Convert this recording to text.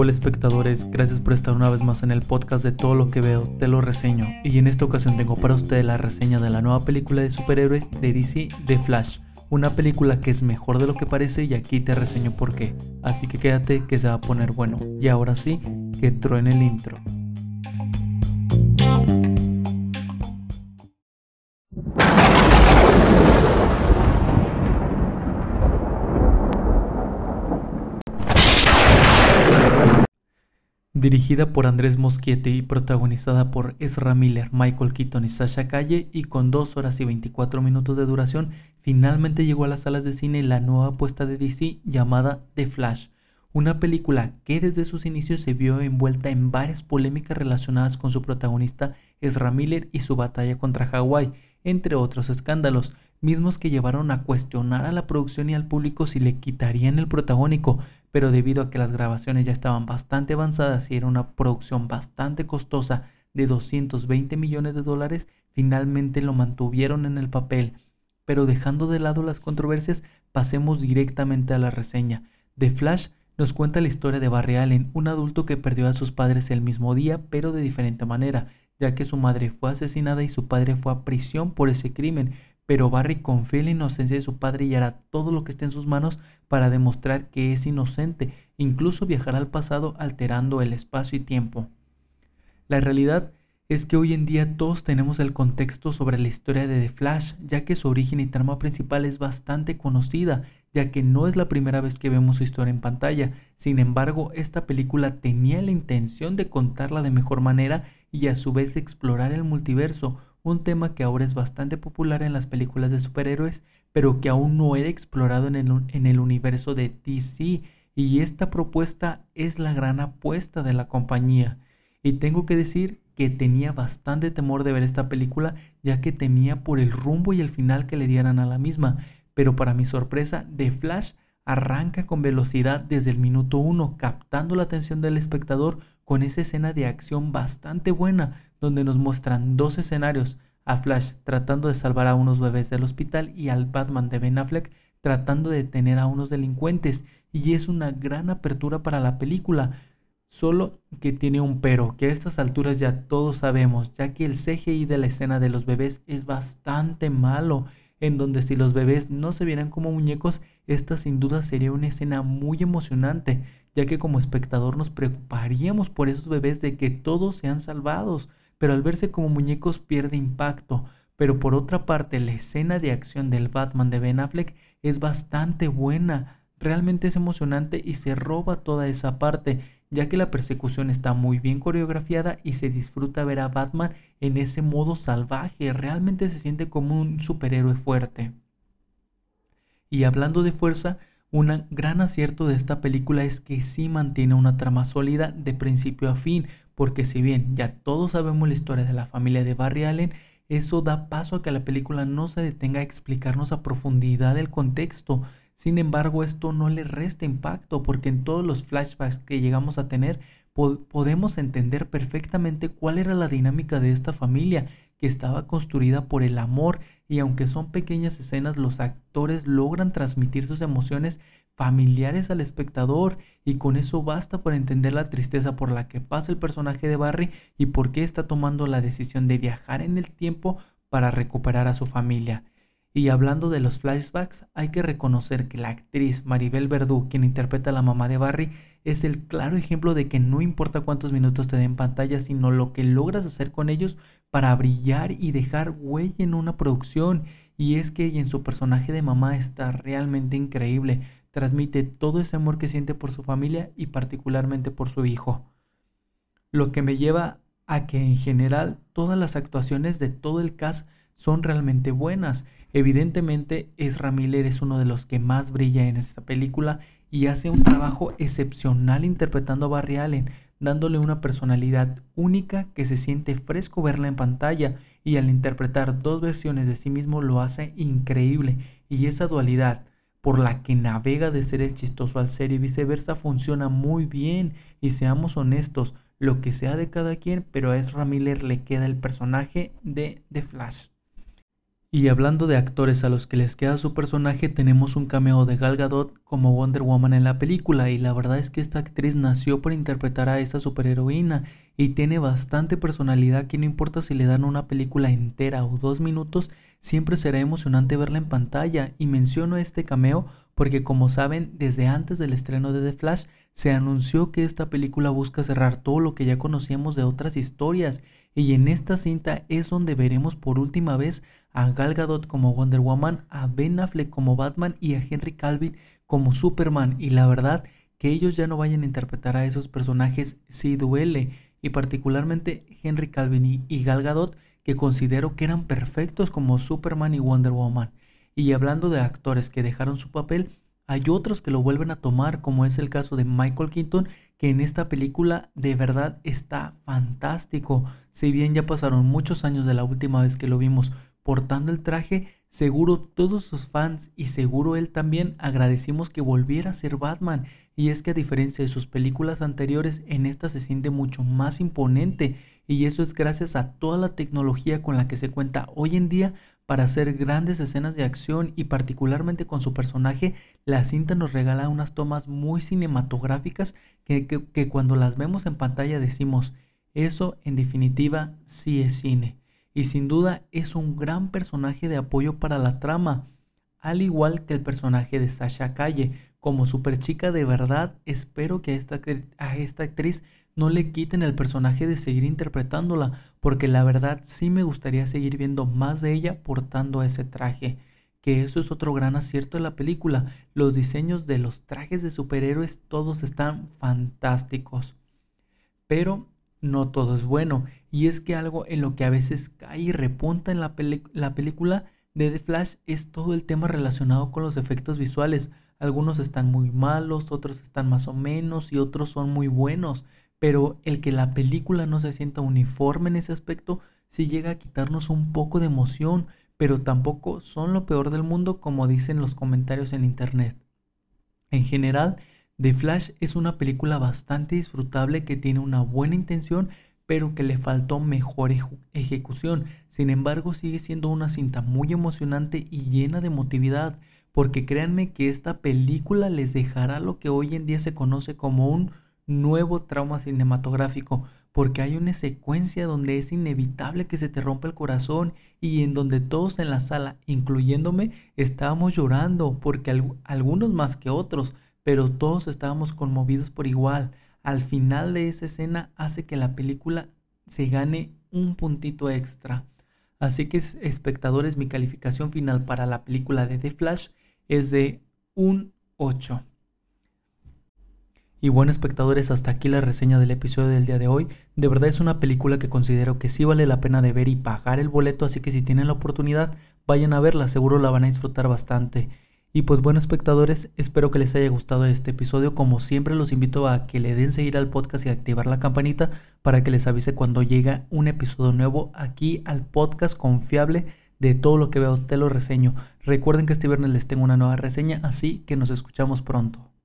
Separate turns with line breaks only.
Hola espectadores, gracias por estar una vez más en el podcast de todo lo que veo, te lo reseño. Y en esta ocasión tengo para ustedes la reseña de la nueva película de superhéroes de DC, The Flash, una película que es mejor de lo que parece y aquí te reseño por qué, así que quédate que se va a poner bueno. Y ahora sí, que truene el intro. Dirigida por Andrés Moschietti y protagonizada por Ezra Miller, Michael Keaton y Sasha Calle, y con 2 horas y 24 minutos de duración, finalmente llegó a las salas de cine la nueva apuesta de DC llamada The Flash, una película que desde sus inicios se vio envuelta en varias polémicas relacionadas con su protagonista Ezra Miller y su batalla contra Hawái, entre otros escándalos, mismos que llevaron a cuestionar a la producción y al público si le quitarían el protagónico, pero debido a que las grabaciones ya estaban bastante avanzadas y era una producción bastante costosa de 220 millones de dólares, finalmente lo mantuvieron en el papel. Pero dejando de lado las controversias, pasemos directamente a la reseña. The Flash nos cuenta la historia de Barry Allen, un adulto que perdió a sus padres el mismo día, pero de diferente manera, ya que su madre fue asesinada y su padre fue a prisión por ese crimen, pero Barry confía en la inocencia de su padre y hará todo lo que esté en sus manos para demostrar que es inocente, incluso viajará al pasado alterando el espacio y tiempo. La realidad es que hoy en día todos tenemos el contexto sobre la historia de The Flash, ya que su origen y trama principal es bastante conocida, ya que no es la primera vez que vemos su historia en pantalla. Sin embargo, esta película tenía la intención de contarla de mejor manera y a su vez explorar el multiverso, un tema que ahora es bastante popular en las películas de superhéroes, pero que aún no era explorado en el, universo de DC, y esta propuesta es la gran apuesta de la compañía. Y tengo que decir que tenía bastante temor de ver esta película, ya que temía por el rumbo y el final que le dieran a la misma, pero para mi sorpresa, The Flash arranca con velocidad desde el minuto 1, captando la atención del espectador con esa escena de acción bastante buena, donde nos muestran dos escenarios, a Flash tratando de salvar a unos bebés del hospital y al Batman de Ben Affleck tratando de detener a unos delincuentes, y es una gran apertura para la película, solo que tiene un pero, que a estas alturas ya todos sabemos, ya que el CGI de la escena de los bebés es bastante malo, en donde si los bebés no se vieran como muñecos, esta sin duda sería una escena muy emocionante, ya que como espectador nos preocuparíamos por esos bebés de que todos sean salvados, pero al verse como muñecos pierde impacto. Pero por otra parte, la escena de acción del Batman de Ben Affleck es bastante buena, realmente es emocionante y se roba toda esa parte, ya que la persecución está muy bien coreografiada y se disfruta ver a Batman en ese modo salvaje, realmente se siente como un superhéroe fuerte. Y hablando de fuerza, un gran acierto de esta película es que sí mantiene una trama sólida de principio a fin, porque si bien ya todos sabemos la historia de la familia de Barry Allen, eso da paso a que la película no se detenga a explicarnos a profundidad el contexto. Sin embargo, esto no le resta impacto porque en todos los flashbacks que llegamos a tener podemos entender perfectamente cuál era la dinámica de esta familia que estaba construida por el amor y aunque son pequeñas escenas, los actores logran transmitir sus emociones familiares al espectador y con eso basta para entender la tristeza por la que pasa el personaje de Barry y por qué está tomando la decisión de viajar en el tiempo para recuperar a su familia. Y hablando de los flashbacks, hay que reconocer que la actriz Maribel Verdú, quien interpreta a la mamá de Barry, es el claro ejemplo de que no importa cuántos minutos te den pantalla, sino lo que logras hacer con ellos para brillar y dejar huella en una producción. Y es que en su personaje de mamá está realmente increíble. Transmite todo ese amor que siente por su familia y particularmente por su hijo. Lo que me lleva a que en general todas las actuaciones de todo el cast son realmente buenas. Evidentemente, Ezra Miller es uno de los que más brilla en esta película y hace un trabajo excepcional interpretando a Barry Allen, dándole una personalidad única que se siente fresco verla en pantalla y al interpretar dos versiones de sí mismo lo hace increíble y esa dualidad por la que navega de ser el chistoso al ser y viceversa funciona muy bien y seamos honestos, lo que sea de cada quien, pero a Ezra Miller le queda el personaje de The Flash. Y hablando de actores a los que les queda su personaje, tenemos un cameo de Gal Gadot como Wonder Woman en la película y la verdad es que esta actriz nació para interpretar a esa superheroína y tiene bastante personalidad que no importa si le dan una película entera o dos minutos, siempre será emocionante verla en pantalla. Y menciono este cameo porque como saben, desde antes del estreno de The Flash se anunció que esta película busca cerrar todo lo que ya conocíamos de otras historias. Y en esta cinta es donde veremos por última vez a Gal Gadot como Wonder Woman, a Ben Affleck como Batman y a Henry Calvin como Superman. Y la verdad que ellos ya no vayan a interpretar a esos personajes sí duele y particularmente Henry Calvin y Gal Gadot que considero que eran perfectos como Superman y Wonder Woman. Y hablando de actores que dejaron su papel, hay otros que lo vuelven a tomar, como es el caso de Michael Keaton, que en esta película de verdad está fantástico. Si bien ya pasaron muchos años de la última vez que lo vimos portando el traje, seguro todos sus fans y seguro él también agradecimos que volviera a ser Batman. Y es que a diferencia de sus películas anteriores, en esta se siente mucho más imponente. Y eso es gracias a toda la tecnología con la que se cuenta hoy en día para hacer grandes escenas de acción y particularmente con su personaje, la cinta nos regala unas tomas muy cinematográficas que, que, cuando las vemos en pantalla decimos, eso en definitiva sí es cine. Y sin duda es un gran personaje de apoyo para la trama, al igual que el personaje de Sasha Calle. Como super chica de verdad, espero que esta, a esta actriz no le quiten el personaje de seguir interpretándola, porque la verdad sí me gustaría seguir viendo más de ella portando ese traje. Que eso es otro gran acierto de la película. Los diseños de los trajes de superhéroes todos están fantásticos. Pero no todo es bueno. Y es que algo en lo que a veces cae y repunta en la, la película de The Flash es todo el tema relacionado con los efectos visuales. Algunos están muy malos, otros están más o menos y otros son muy buenos pero el que la película no se sienta uniforme en ese aspecto sí llega a quitarnos un poco de emoción, pero tampoco son lo peor del mundo como dicen los comentarios en internet. En general, The Flash es una película bastante disfrutable que tiene una buena intención, pero que le faltó mejor ejecución. Sin embargo, sigue siendo una cinta muy emocionante y llena de emotividad, porque créanme que esta película les dejará lo que hoy en día se conoce como un nuevo trauma cinematográfico, porque hay una secuencia donde es inevitable que se te rompa el corazón y en donde todos en la sala, incluyéndome, estábamos llorando, porque algunos más que otros, pero todos estábamos conmovidos por igual. Al final de esa escena hace que la película se gane un puntito extra. Así que espectadores, mi calificación final para la película de The Flash es de un 8. Y bueno espectadores, hasta aquí la reseña del episodio del día de hoy. De verdad es una película que considero que sí vale la pena de ver y pagar el boleto, así que si tienen la oportunidad, vayan a verla, seguro la van a disfrutar bastante. Y pues bueno espectadores, espero que les haya gustado este episodio. Como siempre los invito a que le den seguir al podcast y activar la campanita para que les avise cuando llega un episodio nuevo aquí al podcast confiable de todo lo que veo te lo reseño. Recuerden que este viernes les tengo una nueva reseña, así que nos escuchamos pronto.